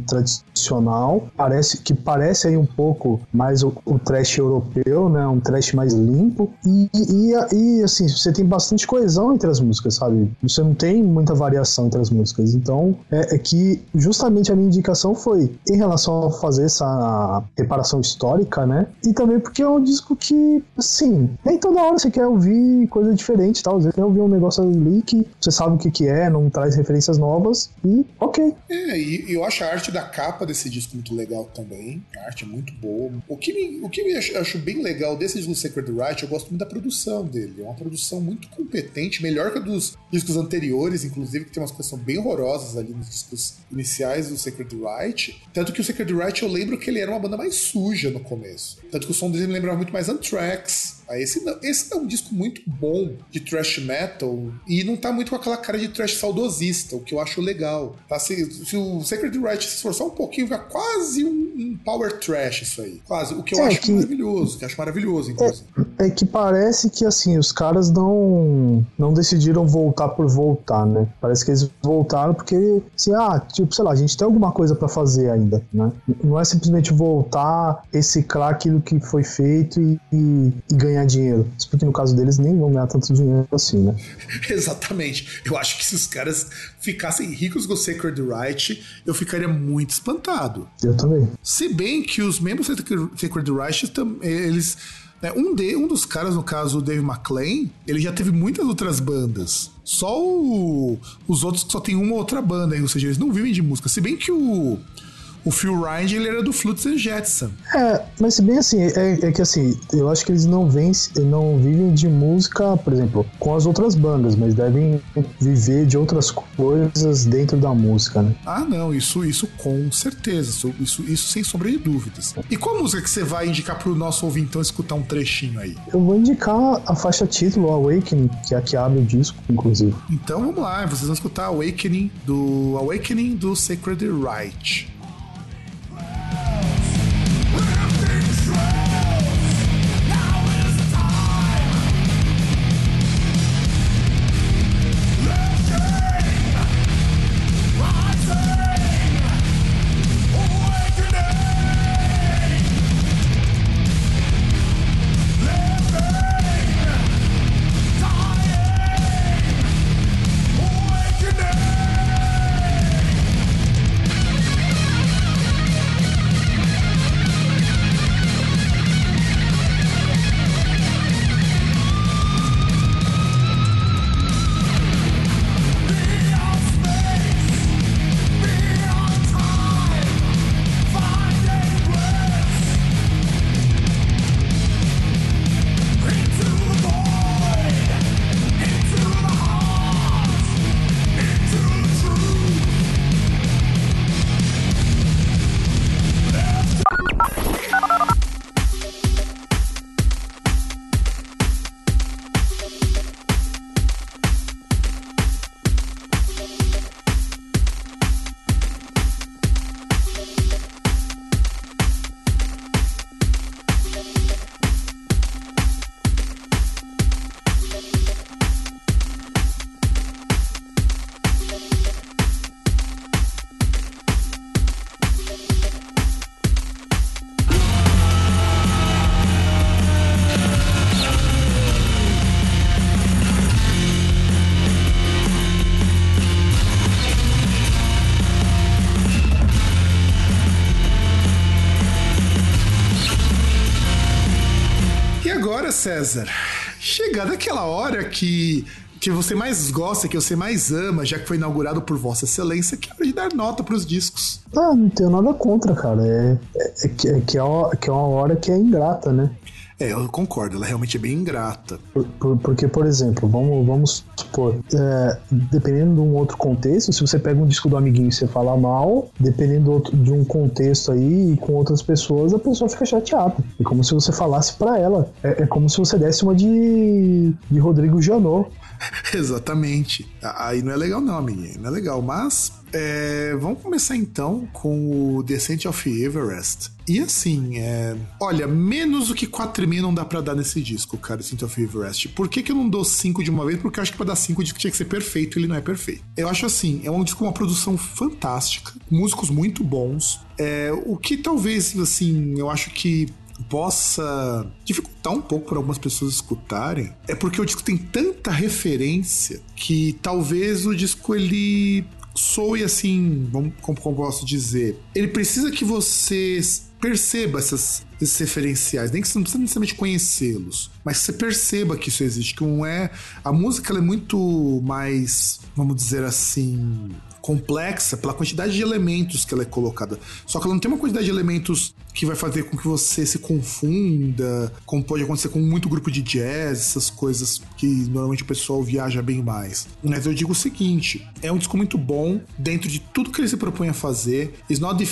tradicional, parece que parece aí um pouco mais o, o trash europeu, né? Um trash mais limpo. E, e, e, assim, você tem bastante coesão entre as músicas, sabe? Você não tem muita variação entre as músicas. Então, é, é que justamente a minha indicação foi em relação a fazer essa reparação histórica, né? E também porque é um disco que, assim, nem toda hora você quer ouvir coisa diferente, tal. Você quer ouvir um negócio ali que você sabe o que, que é, não traz referências novas e ok. É, e eu acho a arte da capa desse disco muito legal também. A arte é muito boa. O que me, o que acho bem legal desse disco Sacred Right, eu gosto muito da produção dele. É uma produção muito competente, melhor que a dos discos anteriores, inclusive, que tem umas coisas bem horrorosas ali nos discos iniciais do Sacred Right. Tanto que o Sacred Right eu lembro que ele era uma banda mais suja no começo. Tanto que o som dele me lembrava muito mais Anthrax. Esse, esse é um disco muito bom de thrash metal e não tá muito com aquela cara de thrash saudosista, o que eu acho legal. Tá? Se, se o Sacred Right se esforçar um pouquinho, fica quase um, um, power trash isso aí. Quase. O que eu é acho que, maravilhoso, que eu acho maravilhoso, inclusive. É, é, que parece que assim, os caras não, não decidiram voltar por voltar, né? Parece que eles voltaram porque, assim, ah, tipo, sei lá, a gente tem alguma coisa para fazer ainda, né? Não é simplesmente voltar, reciclar aquilo que foi feito e, e, e ganhar ganhar dinheiro. Isso porque no caso deles nem vão ganhar tanto dinheiro assim, né? [laughs] Exatamente. Eu acho que se os caras ficassem ricos com o Sacred Right, eu ficaria muito espantado. Eu também. Se bem que os membros do Sacred Right, eles. Né, um, de, um dos caras, no caso o Dave McLean, ele já teve muitas outras bandas. Só o, os outros que só tem uma outra banda, ou seja, eles não vivem de música. Se bem que o, o Phil Rind, ele era do Flutes and Jetson. É, mas bem assim, é, é, que assim, eu acho que eles não, vêm, não vivem de música, por exemplo, com as outras bandas, mas devem viver de outras coisas dentro da música, né? Ah, não, isso, isso com certeza, isso, isso, isso sem sombra de dúvidas. E qual música que você vai indicar pro nosso ouvintão escutar um trechinho aí? Eu vou indicar a faixa título, Awakening, que é a que abre o disco, inclusive. Então vamos lá, vocês vão escutar Awakening do Awakening do Sacred Right. César, chegada aquela hora que que você mais gosta, que você mais ama, já que foi inaugurado por Vossa Excelência, que é hora de dar nota para os discos. Ah, não tenho nada contra, cara. É, é, é, que, é, que, é uma, que é uma hora que é ingrata, né? É, eu concordo, ela realmente é bem ingrata. Por, por, porque, por exemplo, vamos, vamos supor, é, dependendo de um outro contexto, se você pega um disco do amiguinho e você fala mal, dependendo outro, de um contexto aí com outras pessoas, a pessoa fica chateada. É como se você falasse para ela. É, é, como se você desse uma de, de Rodrigo Janot. [laughs] Exatamente. Aí não é legal, não, amiguinho. Não é legal. Mas é, vamos começar então com o Descent of Everest. E assim, é... olha, menos do que 4,5 não dá para dar nesse disco, cara, Descent of Everest. Por que, que eu não dou 5 de uma vez? Porque eu acho que pra dar 5 o disco tinha que ser perfeito ele não é perfeito. Eu acho assim, é um disco com uma produção fantástica, músicos muito bons. É, o que talvez, assim, eu acho que possa dificultar um pouco para algumas pessoas escutarem é porque o disco tem tanta referência que talvez o disco ele soe assim, como, como posso dizer, ele precisa que você perceba essas, esses referenciais, nem que você não precisa necessariamente conhecê-los, mas você perceba que isso existe, que não é a música ela é muito mais, vamos dizer assim, complexa pela quantidade de elementos que ela é colocada. Só que ela não tem uma quantidade de elementos que vai fazer com que você se confunda, como pode acontecer com muito grupo de jazz, essas coisas que normalmente o pessoal viaja bem mais. Mas eu digo o seguinte: é um disco muito bom dentro de tudo que ele se propõe a fazer. Is Not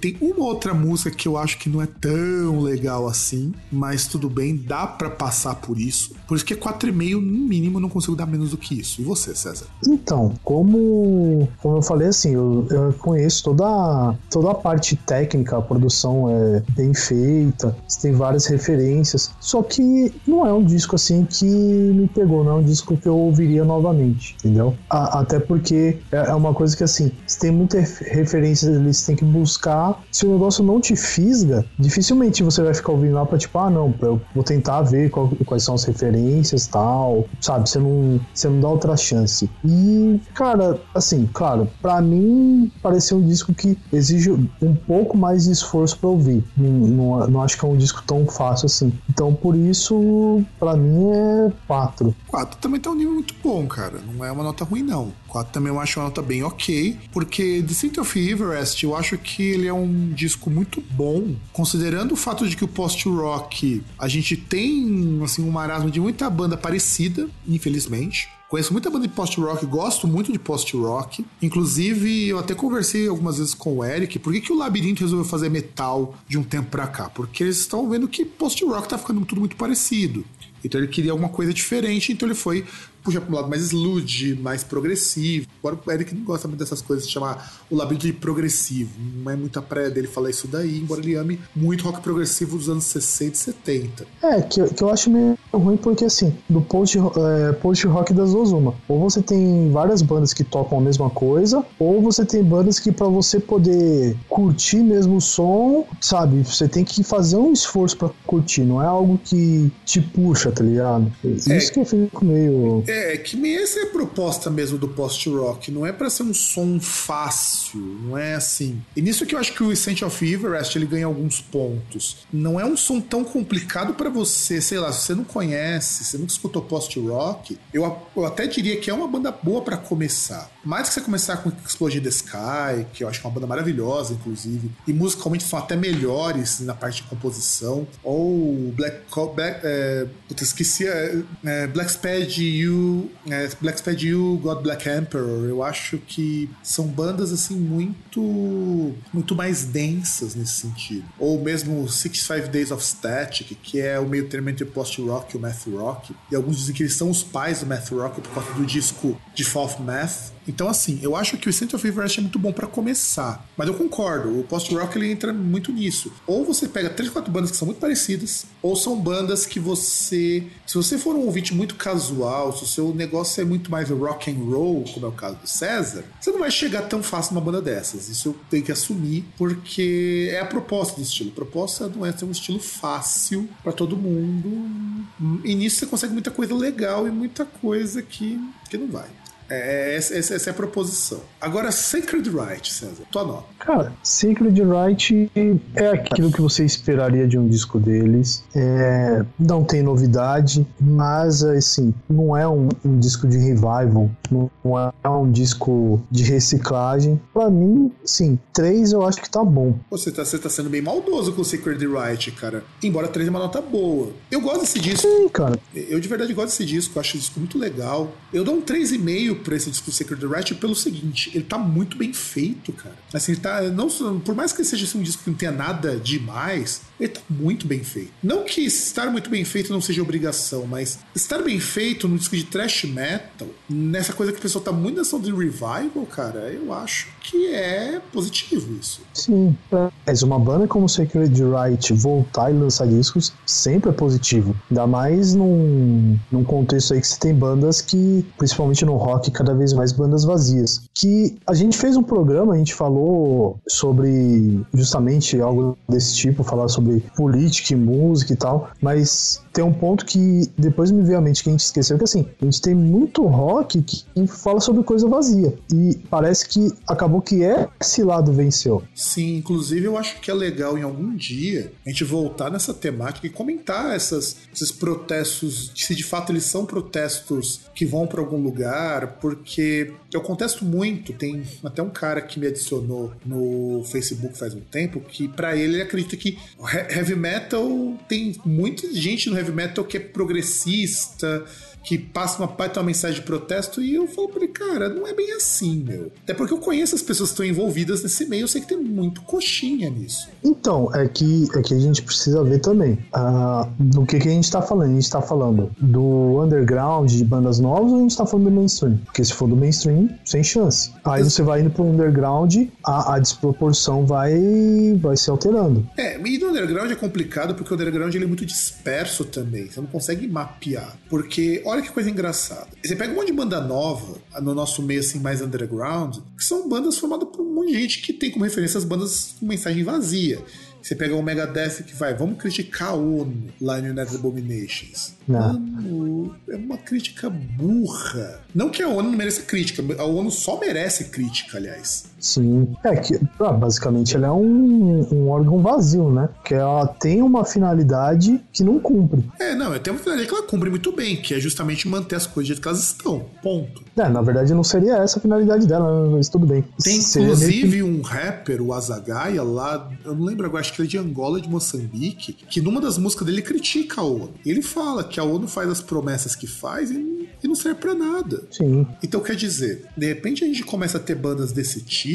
tem uma outra música que eu acho que não é tão legal assim, mas tudo bem, dá para passar por isso. Por isso que é 4,5 no mínimo, não consigo dar menos do que isso. E você, César? Então, como, como eu falei assim, eu, eu conheço toda, toda a parte técnica, a produção é bem feita, tem várias referências. Só que não é um disco assim que me pegou, não é um disco que eu ouviria novamente, entendeu? A, até porque é, é uma coisa que assim, se tem muitas referências, eles têm que buscar. Se o negócio não te fisga, dificilmente você vai ficar ouvindo lá pra tipo, ah, não, eu vou tentar ver qual, quais são as referências tal, sabe? Você não, você não dá outra chance. E, cara, assim, claro, para mim pareceu um disco que exige um pouco mais de esforço para ouvir. Não, não, não, acho que é um disco tão fácil assim. Então, por isso, para mim é 4. 4 também tá um nível muito bom, cara. Não é uma nota ruim, não. 4 também eu acho uma nota bem ok, porque Descent of Everest eu acho que ele é um disco muito bom, considerando o fato de que o post-rock a gente tem assim, um marasmo de muita banda parecida, infelizmente. Conheço muita banda de post-rock, gosto muito de post-rock. Inclusive, eu até conversei algumas vezes com o Eric, por que, que o Labirinto resolveu fazer metal de um tempo pra cá? Porque eles estão vendo que post-rock tá ficando tudo muito parecido. Então ele queria alguma coisa diferente, então ele foi puxa para um lado mais sludge, mais progressivo. Agora o Eric não gosta muito dessas coisas, chamar o labirinto de progressivo. Não é muita praia dele falar isso daí, embora ele ame muito rock progressivo dos anos 60 e 70. É, que, que eu acho meio ruim porque assim, do post, é, post rock das duas uma. Ou você tem várias bandas que tocam a mesma coisa, ou você tem bandas que para você poder curtir mesmo o som, sabe, você tem que fazer um esforço para curtir, não é algo que te puxa, tá ligado? Isso é, que eu fico meio. É, é, que essa é a proposta mesmo do post-rock. Não é para ser um som fácil, não é assim. E nisso que eu acho que o Essential of Everest ele ganha alguns pontos. Não é um som tão complicado para você, sei lá, se você não conhece, você nunca escutou post-rock, eu, eu até diria que é uma banda boa para começar. Mais que você começar com Explosion the Sky, que eu acho que é uma banda maravilhosa, inclusive, e musicalmente são até melhores na parte de composição, ou Black, Black é, putz, esqueci, é, é, Black Spade You é, Black Spade You, God Black Emperor, eu acho que são bandas assim muito muito mais densas nesse sentido. Ou mesmo 65 Days of Static, que é o meio termo entre post-rock e o math rock. E alguns dizem que eles são os pais do math rock por causa do disco de Fall Math. Então, assim, eu acho que o Center of Everest é muito bom para começar. Mas eu concordo, o post-rock ele entra muito nisso. Ou você pega três, quatro bandas que são muito parecidas, ou são bandas que você. Se você for um ouvinte muito casual, se o seu negócio é muito mais rock and roll, como é o caso do César, você não vai chegar tão fácil numa banda dessas. Isso eu tenho que assumir, porque é a proposta do estilo. A proposta não é ter um estilo fácil para todo mundo. E nisso você consegue muita coisa legal e muita coisa que, que não vai. É, essa, essa é a proposição. Agora, Sacred Right, César, tua nota. Cara, Sacred Right é aquilo que você esperaria de um disco deles. É, não tem novidade, mas assim, não é um, um disco de revival, não é um disco de reciclagem. Pra mim, sim, três eu acho que tá bom. Você tá, você tá sendo bem maldoso com o Sacred Right, cara. Embora três é uma nota boa. Eu gosto desse disco. Sim, cara. Eu de verdade gosto desse disco, acho esse disco muito legal. Eu dou um 3,5 pra esse disco Sacred Right pelo seguinte, ele tá muito bem feito, cara. Assim, ele tá. Não, por mais que seja assim, um disco que não tenha nada demais, ele tá muito bem feito. Não que estar muito bem feito não seja obrigação, mas estar bem feito num disco de thrash metal, nessa coisa que o pessoal tá muito nessa de revival, cara, eu acho que é positivo isso. Sim, mas uma banda como Sacred Right voltar e lançar discos sempre é positivo. Ainda mais num, num contexto aí que você tem bandas que, principalmente no rock, cada vez mais bandas vazias. Que a gente fez um programa, a gente falou sobre justamente algo desse tipo, falar sobre política e música e tal, mas tem um ponto que depois me veio à mente que a gente esqueceu, que assim, a gente tem muito rock que fala sobre coisa vazia. E parece que acabou que esse lado venceu. Sim, inclusive eu acho que é legal em algum dia a gente voltar nessa temática e comentar essas, esses protestos, se de fato eles são protestos que vão para algum lugar, porque eu contesto muito. Tem até um cara que me adicionou no Facebook faz um tempo que para ele ele acredita que heavy metal tem muita gente no heavy metal que é progressista, que passa uma uma mensagem de protesto e eu falo pra ele, cara, não é bem assim, meu. Até porque eu conheço as pessoas que estão envolvidas nesse meio, eu sei que tem muito coxinha nisso. Então, é que, é que a gente precisa ver também uh, do que, que a gente tá falando. A gente tá falando do underground, de bandas novas, ou a gente tá falando do mainstream? Porque se for do mainstream, sem chance. Aí você vai indo pro underground, a, a desproporção vai, vai se alterando. É, e no underground é complicado porque o underground ele é muito disperso também. Você não consegue mapear. Porque, olha que coisa engraçada. Você pega um monte de banda nova, no nosso meio assim, mais underground, que são bandas formadas por um monte de gente que tem como referência as bandas com mensagem vazia. Você pega o Megadeth que vai, vamos criticar a ONU lá no United Abominations. Mano, é uma crítica burra. Não que a ONU não mereça crítica, a ONU só merece crítica, aliás. Sim. É que, ah, basicamente, ela é um, um órgão vazio, né? Que ela tem uma finalidade que não cumpre. É, não, tem uma finalidade que ela cumpre muito bem, que é justamente manter as coisas do jeito que elas estão. Ponto. É, na verdade, não seria essa a finalidade dela, mas tudo bem. Tem, Seria inclusive, um rapper, o Azagaia, lá, eu não lembro agora, acho que ele é de Angola, de Moçambique, que numa das músicas dele critica a ONU. Ele fala que a ONU faz as promessas que faz e, e não serve pra nada. Sim. Então quer dizer, de repente a gente começa a ter bandas desse tipo,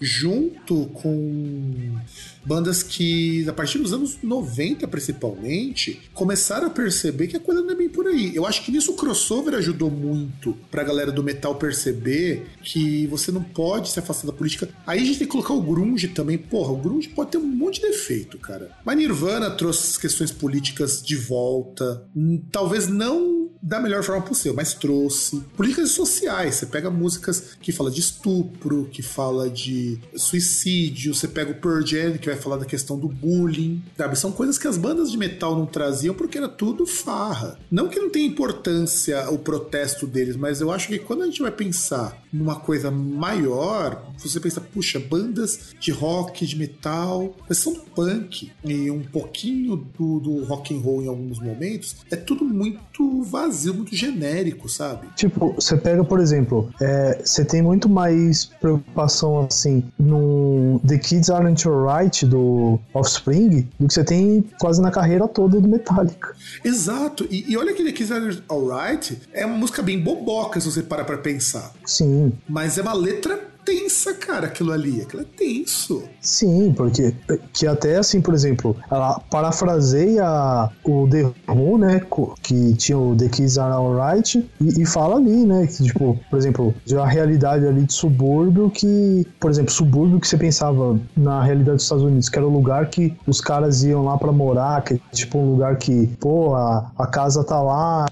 junto com bandas que, a partir dos anos 90 principalmente, começaram a perceber que a coisa não é bem por aí. Eu acho que nisso o crossover ajudou muito pra galera do metal perceber que você não pode se afastar da política. Aí a gente tem que colocar o grunge também. Porra, o grunge pode ter um monte de defeito, cara. Mas Nirvana trouxe as questões políticas de volta. Talvez não da melhor forma possível, mas trouxe. Políticas sociais, você pega músicas que fala de estupro, que fala de suicídio, você pega o Pearl Jam, que vai falar da questão do bullying, sabe? São coisas que as bandas de metal não traziam porque era tudo farra. Não que não tenha importância o protesto deles, mas eu acho que quando a gente vai pensar numa coisa maior, você pensa, puxa, bandas de rock, de metal, mas são punk e um pouquinho do, do rock and roll em alguns momentos, é tudo muito vazio, muito genérico, sabe? Tipo, você pega, por exemplo, é, você tem muito mais preocupação assim no The Kids Aren't Alright do Offspring do que você tem quase na carreira toda do Metallica. Exato, e, e olha que The Kids Are Alright é uma música bem boboca se você parar pra pensar, Sim, mas é uma letra tensa, cara, aquilo ali, aquilo é tenso. sim, porque que até assim, por exemplo, ela parafraseia o The Who, né, que tinha o The Kids Are Alright e, e fala ali, né, que tipo, por exemplo, de uma realidade ali de subúrbio que, por exemplo, subúrbio que você pensava na realidade dos Estados Unidos, que era o lugar que os caras iam lá pra morar, que é tipo um lugar que, pô, a, a casa tá lá,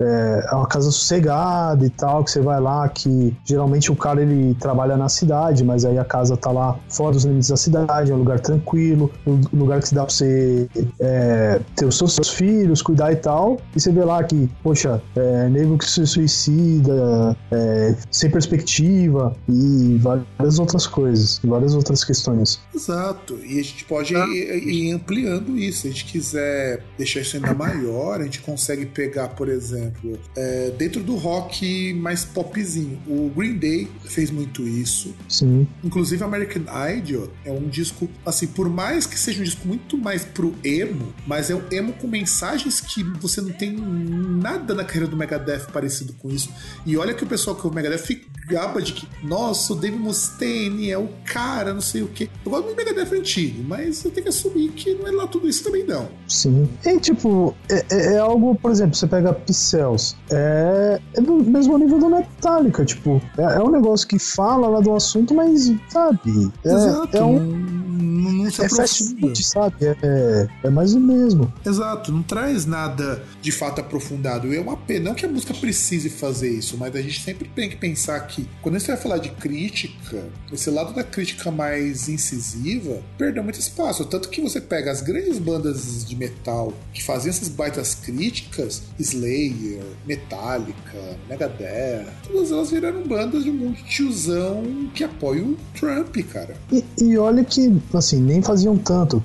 é, é uma casa sossegada e tal, que você vai lá, que geralmente o cara ele trabalha nas cidade, mas aí a casa tá lá fora dos limites da cidade, é um lugar tranquilo, um lugar que dá pra você é, ter os seus, seus, filhos, cuidar e tal. E você vê lá que, poxa, é, nego que se suicida, é, sem perspectiva e várias outras coisas, várias outras questões. Exato. E a gente pode ah. ir, ir ampliando isso. Se a gente quiser deixar isso ainda maior, a gente consegue pegar, por exemplo, é, dentro do rock mais popzinho. O Green Day fez muito isso. Sim. Inclusive, American Idol é um disco, assim, por mais que seja um disco muito mais pro emo, mas é um emo com mensagens que você não tem nada na carreira do Megadeth parecido com isso. E olha que o pessoal que o Megadeth gaba de que, nossa, o Dave Mustaine é o cara, não sei o quê. Eu gosto do Megadeth antigo, mas eu tenho que assumir que não é lá tudo isso também, não. Sim. E, tipo, é, é, é algo, por exemplo, você pega Pixels, é, é do mesmo nível do Metallica, tipo, é, é um negócio que fala lá do assunto, mas, sabe? É, Exato. É um, não, não se é aprofunda. sabe? É, é mais o mesmo. Exato, não traz nada de fato aprofundado. É uma pena, não que a música precise fazer isso, mas a gente sempre tem que pensar que quando você vai falar de crítica, esse lado da crítica mais incisiva perdeu muito espaço. Tanto que você pega as grandes bandas de metal que faziam essas baitas críticas, Slayer, Metallica, Megadeth, todas elas viraram bandas de um monte de tiozão que apoia o Trump, cara. E, e olha que, assim, nem faziam tanto.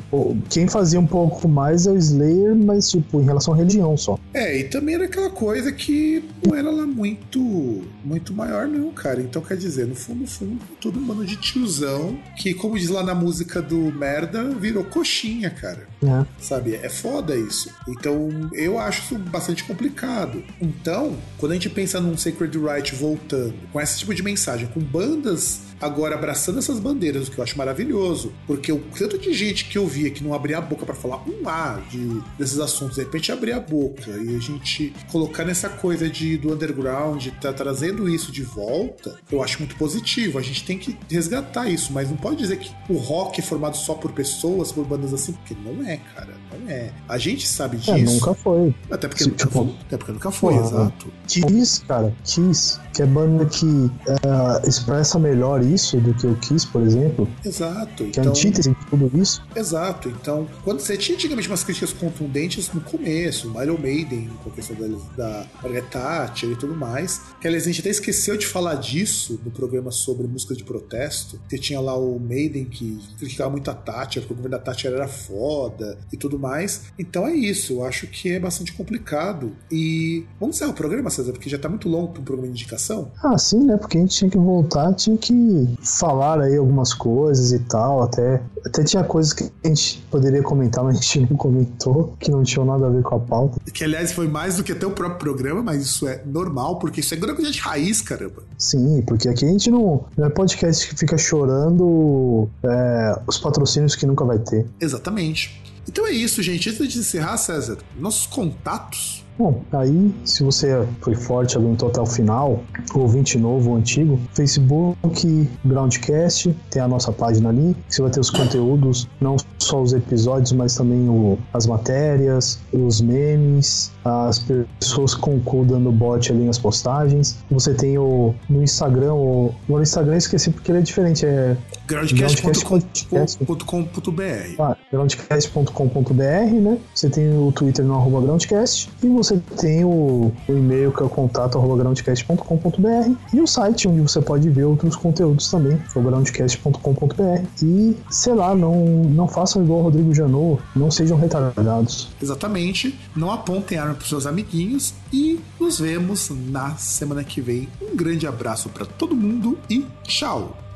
Quem fazia um pouco mais é o Slayer, mas, tipo, em relação à religião só. É, e também era aquela coisa que não era lá muito, muito maior, não, cara. Então, quer dizer, no fundo, no fundo, todo um bando de tiozão que, como diz lá na música do Merda, virou coxinha, cara. É. Sabe? É foda isso. Então, eu acho isso bastante complicado. Então, quando a gente pensa num Sacred Right voltando, com esse tipo de mensagem, com bandas agora abraçando essas bandeiras, o que eu acho maravilhoso, porque o tanto de gente que eu via que não abria a boca para falar um A de, desses assuntos, de repente abrir a boca e a gente colocar nessa coisa de do underground, tá trazendo isso de volta, eu acho muito positivo. A gente tem que resgatar isso, mas não pode dizer que o rock é formado só por pessoas, por bandas assim, porque não é, cara. Não é. A gente sabe é, disso. É, nunca foi. Até porque, Se, nunca, tipo, foi. Até porque nunca foi, exato. Kiss, cara, Kiss, que é banda que uh, expressa melhor isso do que o Kiss, por exemplo. Exato. Que então, é antítese de tudo isso. Exato. Então, quando você tinha antigamente umas críticas contundentes no começo, Iron Maiden, com a questão da, da Thatcher e tudo mais, que aliás a gente até esqueceu de falar disso no programa sobre música de protesto, que tinha lá o Maiden que criticava muito a Thatcher, porque o governo da Thatcher era foda e tudo mais. Então é isso, eu acho que é bastante complicado. E vamos encerrar o programa, César, porque já tá muito longo para um programa de indicação. Ah, sim, né? Porque a gente tinha que voltar, tinha que falar aí algumas coisas e tal, até, até tinha coisas que a gente poderia comentar, [laughs] mas a gente não comentou, que não tinham nada a ver com a pauta. Que, aliás, foi mais do que até o próprio programa, mas isso é normal, porque isso é grande de raiz, caramba. Sim, porque aqui a gente não, não é podcast que fica chorando é, os patrocínios que nunca vai ter. Exatamente. Então é isso, gente. Antes de encerrar, César, nossos contatos Bom, aí, se você foi forte, aguentou até o final, ouvinte novo ou antigo, Facebook, Groundcast, tem a nossa página ali, você vai ter os conteúdos, não só os episódios, mas também o, as matérias, os memes, as pessoas concordando bot ali nas postagens. Você tem o no Instagram, o, no Instagram eu esqueci porque ele é diferente, é groundcast.com.br ah, groundcast.com.br, né? Você tem o Twitter no arroba groundcast e você tem o, o e-mail que é o contato arroba groundcast.com.br e o site onde você pode ver outros conteúdos também, que é o groundcast.com.br e, sei lá, não, não façam igual o Rodrigo Janot, não sejam retardados. Exatamente, não apontem arma para seus amiguinhos e nos vemos na semana que vem. Um grande abraço para todo mundo e tchau!